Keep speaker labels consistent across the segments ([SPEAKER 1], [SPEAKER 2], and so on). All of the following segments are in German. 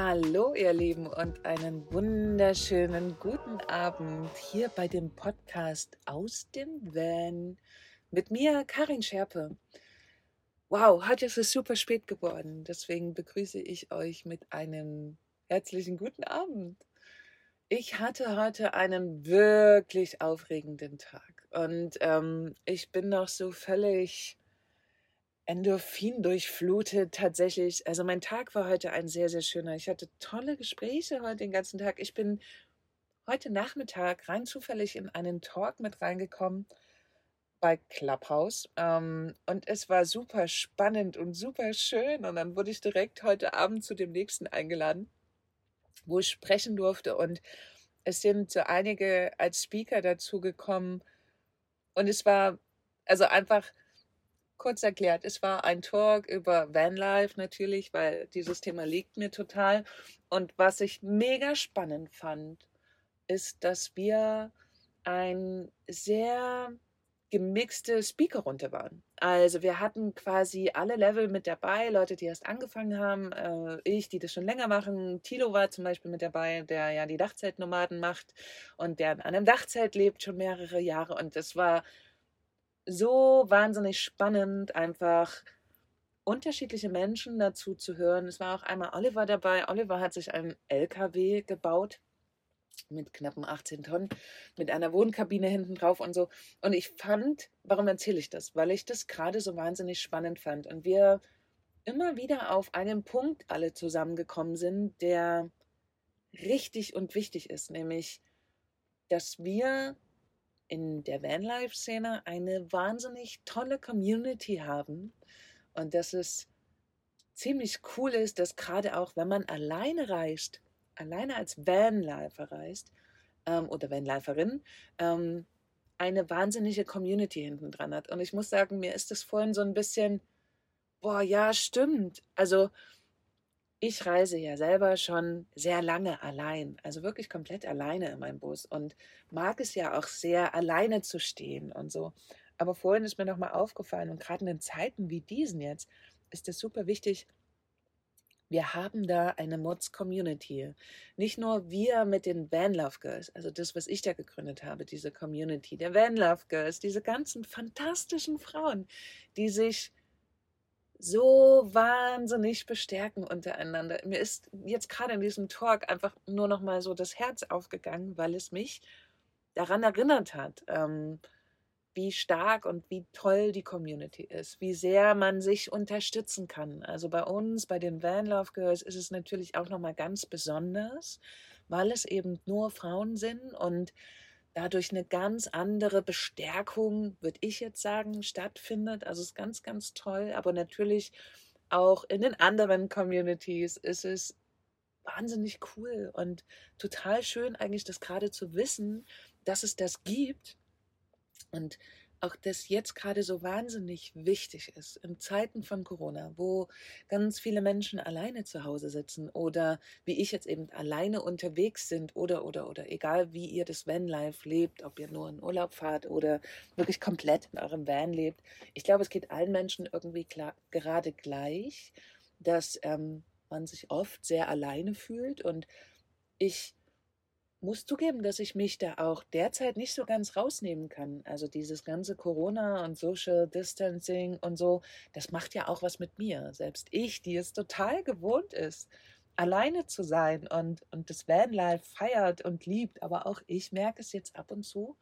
[SPEAKER 1] Hallo ihr Lieben und einen wunderschönen guten Abend hier bei dem Podcast aus dem Van mit mir, Karin Scherpe. Wow, heute ist es super spät geworden, deswegen begrüße ich euch mit einem herzlichen guten Abend. Ich hatte heute einen wirklich aufregenden Tag und ähm, ich bin noch so völlig Endorphin durchflutet tatsächlich. Also mein Tag war heute ein sehr, sehr schöner. Ich hatte tolle Gespräche heute den ganzen Tag. Ich bin heute Nachmittag rein zufällig in einen Talk mit reingekommen bei Clubhouse. Ähm, und es war super spannend und super schön. Und dann wurde ich direkt heute Abend zu dem nächsten eingeladen, wo ich sprechen durfte. Und es sind so einige als Speaker dazugekommen. Und es war also einfach kurz erklärt, es war ein Talk über Vanlife natürlich, weil dieses Thema liegt mir total. Und was ich mega spannend fand, ist, dass wir ein sehr gemixte Speaker-Runde waren. Also wir hatten quasi alle Level mit dabei, Leute, die erst angefangen haben, äh, ich, die das schon länger machen. Tilo war zum Beispiel mit dabei, der ja die Dachzeltnomaden macht und der in einem Dachzelt lebt schon mehrere Jahre. Und das war so wahnsinnig spannend, einfach unterschiedliche Menschen dazu zu hören. Es war auch einmal Oliver dabei. Oliver hat sich einen LKW gebaut mit knappen 18 Tonnen, mit einer Wohnkabine hinten drauf und so. Und ich fand, warum erzähle ich das? Weil ich das gerade so wahnsinnig spannend fand. Und wir immer wieder auf einen Punkt alle zusammengekommen sind, der richtig und wichtig ist, nämlich, dass wir in der Vanlife-Szene eine wahnsinnig tolle Community haben und dass es ziemlich cool ist, dass gerade auch, wenn man alleine reist, alleine als Vanlifer reist ähm, oder Vanliferin, ähm, eine wahnsinnige Community hinten dran hat. Und ich muss sagen, mir ist das vorhin so ein bisschen, boah, ja, stimmt. Also ich reise ja selber schon sehr lange allein, also wirklich komplett alleine in meinem Bus und mag es ja auch sehr, alleine zu stehen und so. Aber vorhin ist mir nochmal aufgefallen und gerade in Zeiten wie diesen jetzt ist es super wichtig, wir haben da eine Mods-Community. Nicht nur wir mit den Van Love Girls, also das, was ich da gegründet habe, diese Community der Van Love Girls, diese ganzen fantastischen Frauen, die sich so wahnsinnig bestärken untereinander. Mir ist jetzt gerade in diesem Talk einfach nur noch mal so das Herz aufgegangen, weil es mich daran erinnert hat, ähm, wie stark und wie toll die Community ist, wie sehr man sich unterstützen kann. Also bei uns, bei den Van Love Girls, ist es natürlich auch noch mal ganz besonders, weil es eben nur Frauen sind und dadurch eine ganz andere Bestärkung, würde ich jetzt sagen, stattfindet. Also es ist ganz, ganz toll. Aber natürlich auch in den anderen Communities ist es wahnsinnig cool und total schön eigentlich das gerade zu wissen, dass es das gibt. Und auch das jetzt gerade so wahnsinnig wichtig ist in Zeiten von Corona, wo ganz viele Menschen alleine zu Hause sitzen oder wie ich jetzt eben alleine unterwegs sind oder oder oder egal wie ihr das Vanlife lebt, ob ihr nur in Urlaub fahrt oder wirklich komplett in eurem Van lebt. Ich glaube, es geht allen Menschen irgendwie klar, gerade gleich, dass ähm, man sich oft sehr alleine fühlt und ich muss zugeben, dass ich mich da auch derzeit nicht so ganz rausnehmen kann. Also dieses ganze Corona und Social Distancing und so, das macht ja auch was mit mir. Selbst ich, die es total gewohnt ist, alleine zu sein und, und das Vanlife feiert und liebt, aber auch ich merke es jetzt ab und zu,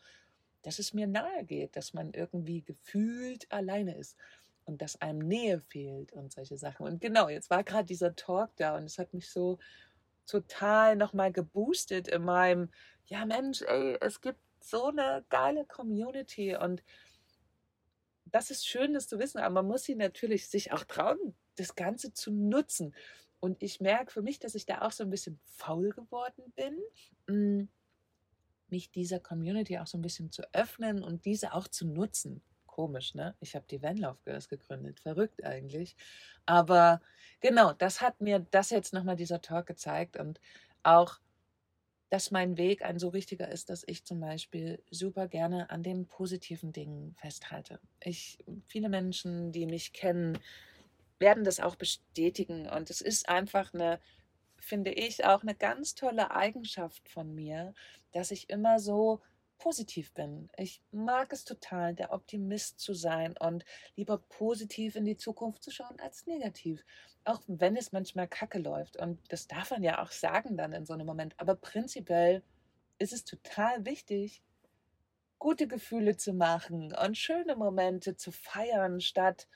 [SPEAKER 1] dass es mir nahe geht, dass man irgendwie gefühlt alleine ist und dass einem Nähe fehlt und solche Sachen. Und genau, jetzt war gerade dieser Talk da und es hat mich so total nochmal geboostet in meinem, ja Mensch, ey, es gibt so eine geile Community und das ist schön, das zu wissen, aber man muss sie natürlich sich auch trauen, das Ganze zu nutzen. Und ich merke für mich, dass ich da auch so ein bisschen faul geworden bin, mm, mich dieser Community auch so ein bisschen zu öffnen und diese auch zu nutzen. Komisch, ne? Ich habe die Vanlove Girls gegründet. Verrückt eigentlich. Aber genau, das hat mir das jetzt nochmal dieser Talk gezeigt und auch, dass mein Weg ein so richtiger ist, dass ich zum Beispiel super gerne an den positiven Dingen festhalte. Ich, viele Menschen, die mich kennen, werden das auch bestätigen und es ist einfach eine finde ich auch eine ganz tolle Eigenschaft von mir, dass ich immer so positiv bin. Ich mag es total, der Optimist zu sein und lieber positiv in die Zukunft zu schauen als negativ. Auch wenn es manchmal kacke läuft. Und das darf man ja auch sagen dann in so einem Moment. Aber prinzipiell ist es total wichtig, gute Gefühle zu machen und schöne Momente zu feiern, statt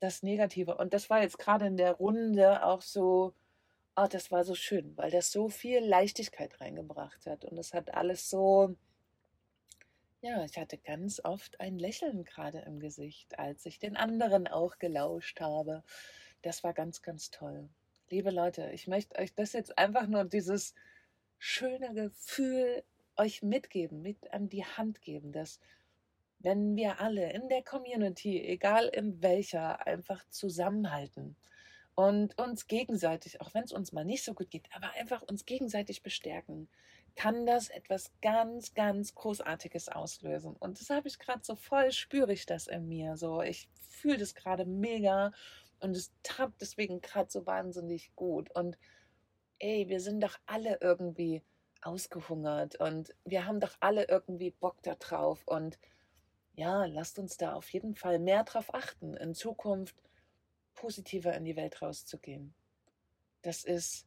[SPEAKER 1] das Negative. Und das war jetzt gerade in der Runde auch so, oh, das war so schön, weil das so viel Leichtigkeit reingebracht hat. Und es hat alles so, ja, ich hatte ganz oft ein Lächeln gerade im Gesicht, als ich den anderen auch gelauscht habe. Das war ganz, ganz toll. Liebe Leute, ich möchte euch das jetzt einfach nur dieses schöne Gefühl euch mitgeben, mit an die Hand geben, dass wenn wir alle in der Community, egal in welcher, einfach zusammenhalten und uns gegenseitig, auch wenn es uns mal nicht so gut geht, aber einfach uns gegenseitig bestärken, kann das etwas ganz, ganz Großartiges auslösen. Und das habe ich gerade so voll, spüre ich das in mir. So, ich fühle das gerade mega und es tappt deswegen gerade so wahnsinnig gut. Und ey, wir sind doch alle irgendwie ausgehungert und wir haben doch alle irgendwie Bock da drauf. Und ja, lasst uns da auf jeden Fall mehr drauf achten, in Zukunft positiver in die Welt rauszugehen. Das ist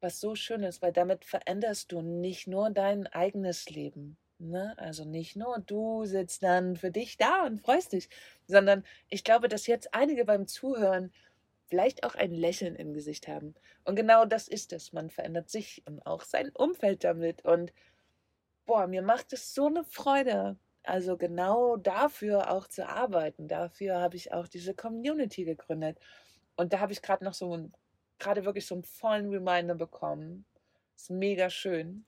[SPEAKER 1] was so Schönes, weil damit veränderst du nicht nur dein eigenes Leben. Ne? Also nicht nur du sitzt dann für dich da und freust dich, sondern ich glaube, dass jetzt einige beim Zuhören vielleicht auch ein Lächeln im Gesicht haben. Und genau das ist es. Man verändert sich und auch sein Umfeld damit. Und boah, mir macht es so eine Freude. Also genau dafür auch zu arbeiten. Dafür habe ich auch diese Community gegründet. Und da habe ich gerade noch so ein gerade wirklich so einen vollen Reminder bekommen. Ist mega schön.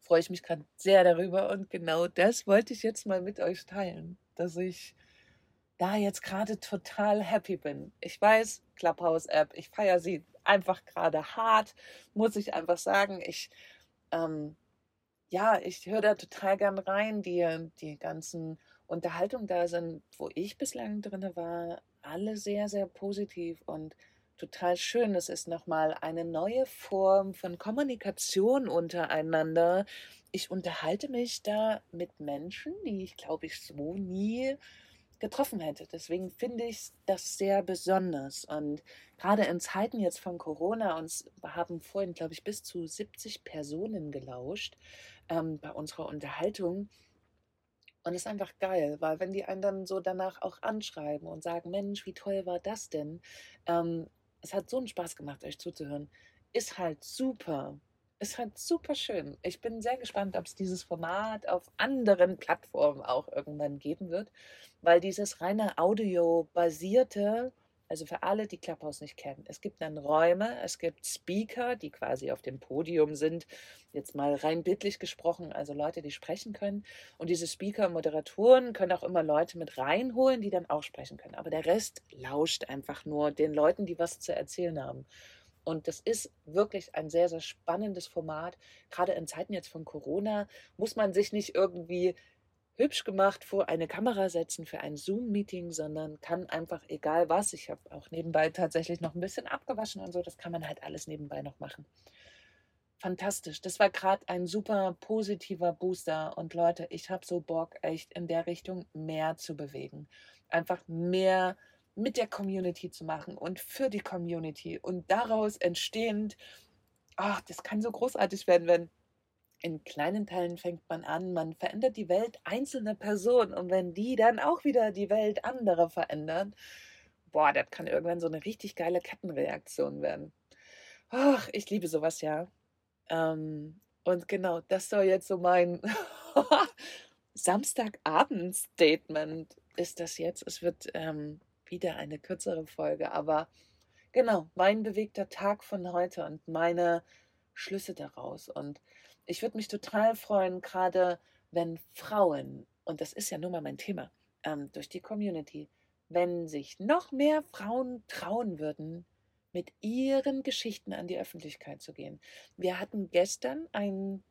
[SPEAKER 1] Freue ich mich gerade sehr darüber und genau das wollte ich jetzt mal mit euch teilen, dass ich da jetzt gerade total happy bin. Ich weiß, Clubhouse-App, ich feiere sie einfach gerade hart, muss ich einfach sagen. Ich, ähm, ja, ich höre da total gern rein, die, die ganzen Unterhaltungen da sind, wo ich bislang drin war, alle sehr, sehr positiv und total schön. Es ist nochmal eine neue Form von Kommunikation untereinander. Ich unterhalte mich da mit Menschen, die ich glaube ich so nie getroffen hätte. Deswegen finde ich das sehr besonders. Und gerade in Zeiten jetzt von Corona, uns haben vorhin, glaube ich, bis zu 70 Personen gelauscht ähm, bei unserer Unterhaltung. Und es ist einfach geil, weil wenn die einen dann so danach auch anschreiben und sagen, Mensch, wie toll war das denn? Ähm, es hat so einen Spaß gemacht, euch zuzuhören. Ist halt super. Ist halt super schön. Ich bin sehr gespannt, ob es dieses Format auf anderen Plattformen auch irgendwann geben wird, weil dieses reine Audio-basierte also für alle, die Clubhouse nicht kennen. Es gibt dann Räume, es gibt Speaker, die quasi auf dem Podium sind, jetzt mal rein bildlich gesprochen, also Leute, die sprechen können. Und diese Speaker, Moderatoren können auch immer Leute mit reinholen, die dann auch sprechen können. Aber der Rest lauscht einfach nur den Leuten, die was zu erzählen haben. Und das ist wirklich ein sehr, sehr spannendes Format. Gerade in Zeiten jetzt von Corona muss man sich nicht irgendwie hübsch gemacht vor eine Kamera setzen für ein Zoom-Meeting, sondern kann einfach egal was. Ich habe auch nebenbei tatsächlich noch ein bisschen abgewaschen und so. Das kann man halt alles nebenbei noch machen. Fantastisch. Das war gerade ein super positiver Booster. Und Leute, ich habe so Bock, echt in der Richtung mehr zu bewegen. Einfach mehr mit der Community zu machen und für die Community. Und daraus entstehend, ach, das kann so großartig werden, wenn in kleinen Teilen fängt man an, man verändert die Welt einzelner Personen und wenn die dann auch wieder die Welt anderer verändern, boah, das kann irgendwann so eine richtig geile Kettenreaktion werden. Ach, ich liebe sowas ja. Ähm, und genau, das soll jetzt so mein Samstagabend-Statement ist das jetzt. Es wird ähm, wieder eine kürzere Folge, aber genau, mein bewegter Tag von heute und meine Schlüsse daraus. Und ich würde mich total freuen, gerade wenn Frauen, und das ist ja nun mal mein Thema, ähm, durch die Community, wenn sich noch mehr Frauen trauen würden, mit ihren Geschichten an die Öffentlichkeit zu gehen. Wir hatten gestern ein,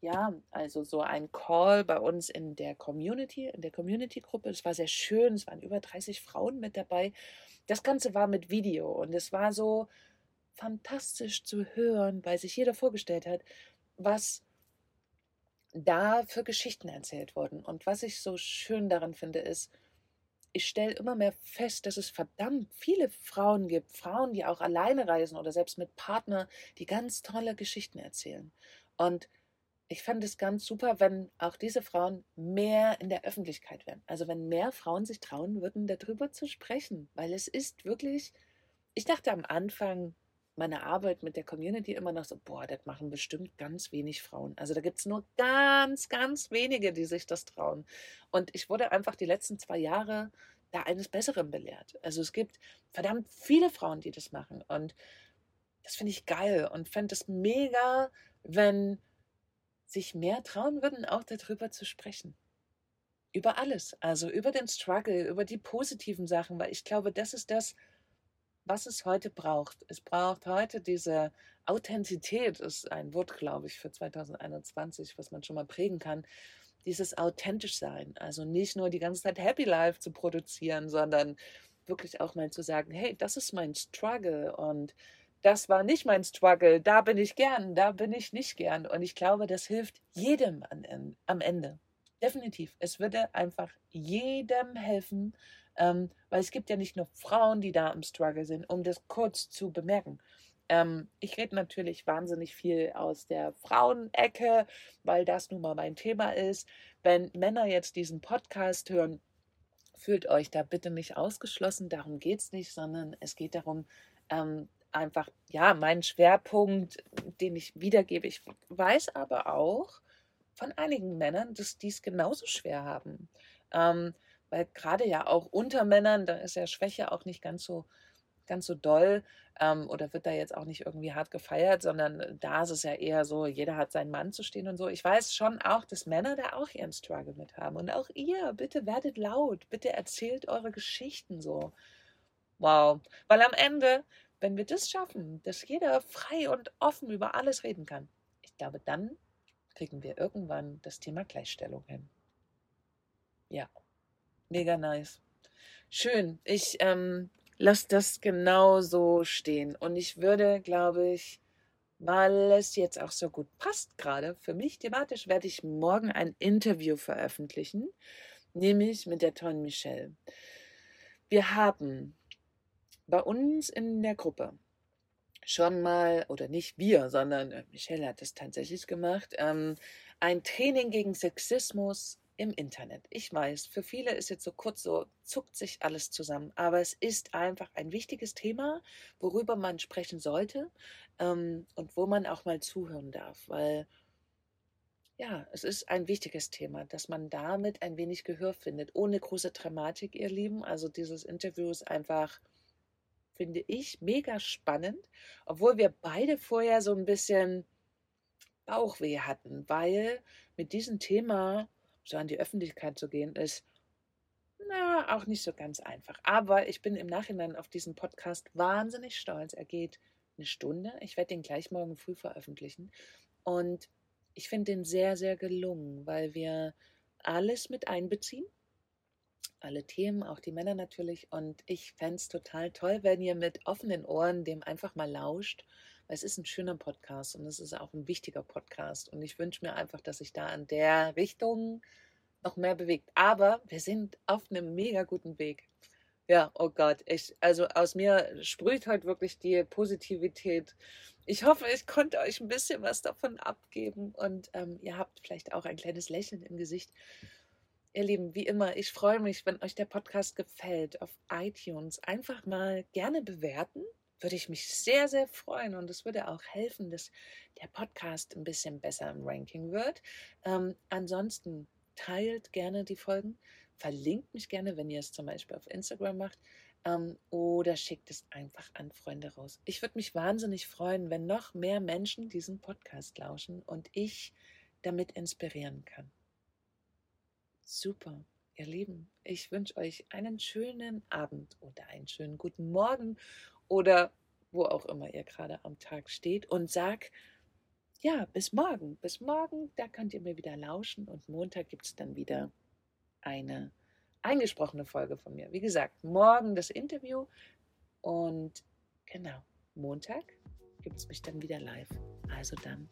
[SPEAKER 1] ja, also so ein Call bei uns in der Community, in der Community-Gruppe. Es war sehr schön, es waren über 30 Frauen mit dabei. Das Ganze war mit Video und es war so, fantastisch zu hören, weil sich jeder vorgestellt hat, was da für Geschichten erzählt wurden. Und was ich so schön daran finde, ist, ich stelle immer mehr fest, dass es verdammt viele Frauen gibt, Frauen, die auch alleine reisen oder selbst mit Partner, die ganz tolle Geschichten erzählen. Und ich fände es ganz super, wenn auch diese Frauen mehr in der Öffentlichkeit wären. Also wenn mehr Frauen sich trauen würden, darüber zu sprechen. Weil es ist wirklich, ich dachte am Anfang meiner Arbeit mit der Community immer noch so, boah, das machen bestimmt ganz wenig Frauen. Also da gibt es nur ganz, ganz wenige, die sich das trauen. Und ich wurde einfach die letzten zwei Jahre da eines Besseren belehrt. Also es gibt verdammt viele Frauen, die das machen. Und das finde ich geil und fände es mega, wenn sich mehr trauen würden, auch darüber zu sprechen. Über alles, also über den Struggle, über die positiven Sachen, weil ich glaube, das ist das, was es heute braucht. Es braucht heute diese Authentizität, ist ein Wort, glaube ich, für 2021, was man schon mal prägen kann. Dieses authentisch sein, also nicht nur die ganze Zeit Happy Life zu produzieren, sondern wirklich auch mal zu sagen, hey, das ist mein Struggle und das war nicht mein Struggle, da bin ich gern, da bin ich nicht gern. Und ich glaube, das hilft jedem am Ende. Definitiv. Es würde einfach jedem helfen, ähm, weil es gibt ja nicht nur Frauen, die da im Struggle sind, um das kurz zu bemerken. Ähm, ich rede natürlich wahnsinnig viel aus der Frauenecke, weil das nun mal mein Thema ist. Wenn Männer jetzt diesen Podcast hören, fühlt euch da bitte nicht ausgeschlossen. Darum geht es nicht, sondern es geht darum, ähm, einfach, ja, meinen Schwerpunkt, den ich wiedergebe. Ich weiß aber auch von einigen Männern, dass die es genauso schwer haben. Ähm, weil gerade ja auch unter Männern, da ist ja Schwäche auch nicht ganz so, ganz so doll ähm, oder wird da jetzt auch nicht irgendwie hart gefeiert, sondern da ist es ja eher so, jeder hat seinen Mann zu stehen und so. Ich weiß schon auch, dass Männer da auch ihren Struggle mit haben. Und auch ihr, bitte werdet laut, bitte erzählt eure Geschichten so. Wow. Weil am Ende wenn wir das schaffen, dass jeder frei und offen über alles reden kann, ich glaube, dann kriegen wir irgendwann das Thema Gleichstellung hin. Ja, mega nice. Schön. Ich ähm, lasse das genau so stehen. Und ich würde, glaube ich, weil es jetzt auch so gut passt gerade für mich thematisch, werde ich morgen ein Interview veröffentlichen, nämlich mit der tollen Michelle. Wir haben bei uns in der Gruppe schon mal, oder nicht wir, sondern äh, Michelle hat das tatsächlich gemacht, ähm, ein Training gegen Sexismus im Internet. Ich weiß, für viele ist jetzt so kurz so, zuckt sich alles zusammen, aber es ist einfach ein wichtiges Thema, worüber man sprechen sollte ähm, und wo man auch mal zuhören darf, weil ja, es ist ein wichtiges Thema, dass man damit ein wenig Gehör findet, ohne große Dramatik, ihr Lieben. Also dieses Interview ist einfach finde ich mega spannend, obwohl wir beide vorher so ein bisschen Bauchweh hatten, weil mit diesem Thema so an die Öffentlichkeit zu gehen, ist na, auch nicht so ganz einfach. Aber ich bin im Nachhinein auf diesen Podcast wahnsinnig stolz. Er geht eine Stunde. Ich werde den gleich morgen früh veröffentlichen. Und ich finde den sehr, sehr gelungen, weil wir alles mit einbeziehen alle Themen, auch die Männer natürlich. Und ich fände es total toll, wenn ihr mit offenen Ohren dem einfach mal lauscht. Weil es ist ein schöner Podcast und es ist auch ein wichtiger Podcast. Und ich wünsche mir einfach, dass sich da an der Richtung noch mehr bewegt. Aber wir sind auf einem mega guten Weg. Ja, oh Gott, ich, also aus mir sprüht heute wirklich die Positivität. Ich hoffe, ich konnte euch ein bisschen was davon abgeben und ähm, ihr habt vielleicht auch ein kleines Lächeln im Gesicht. Ihr Lieben, wie immer, ich freue mich, wenn euch der Podcast gefällt, auf iTunes einfach mal gerne bewerten. Würde ich mich sehr, sehr freuen und es würde auch helfen, dass der Podcast ein bisschen besser im Ranking wird. Ähm, ansonsten teilt gerne die Folgen, verlinkt mich gerne, wenn ihr es zum Beispiel auf Instagram macht ähm, oder schickt es einfach an Freunde raus. Ich würde mich wahnsinnig freuen, wenn noch mehr Menschen diesen Podcast lauschen und ich damit inspirieren kann. Super, ihr Lieben. Ich wünsche euch einen schönen Abend oder einen schönen guten Morgen oder wo auch immer ihr gerade am Tag steht und sag, ja, bis morgen. Bis morgen, da könnt ihr mir wieder lauschen und Montag gibt es dann wieder eine eingesprochene Folge von mir. Wie gesagt, morgen das Interview und genau, Montag gibt es mich dann wieder live. Also dann,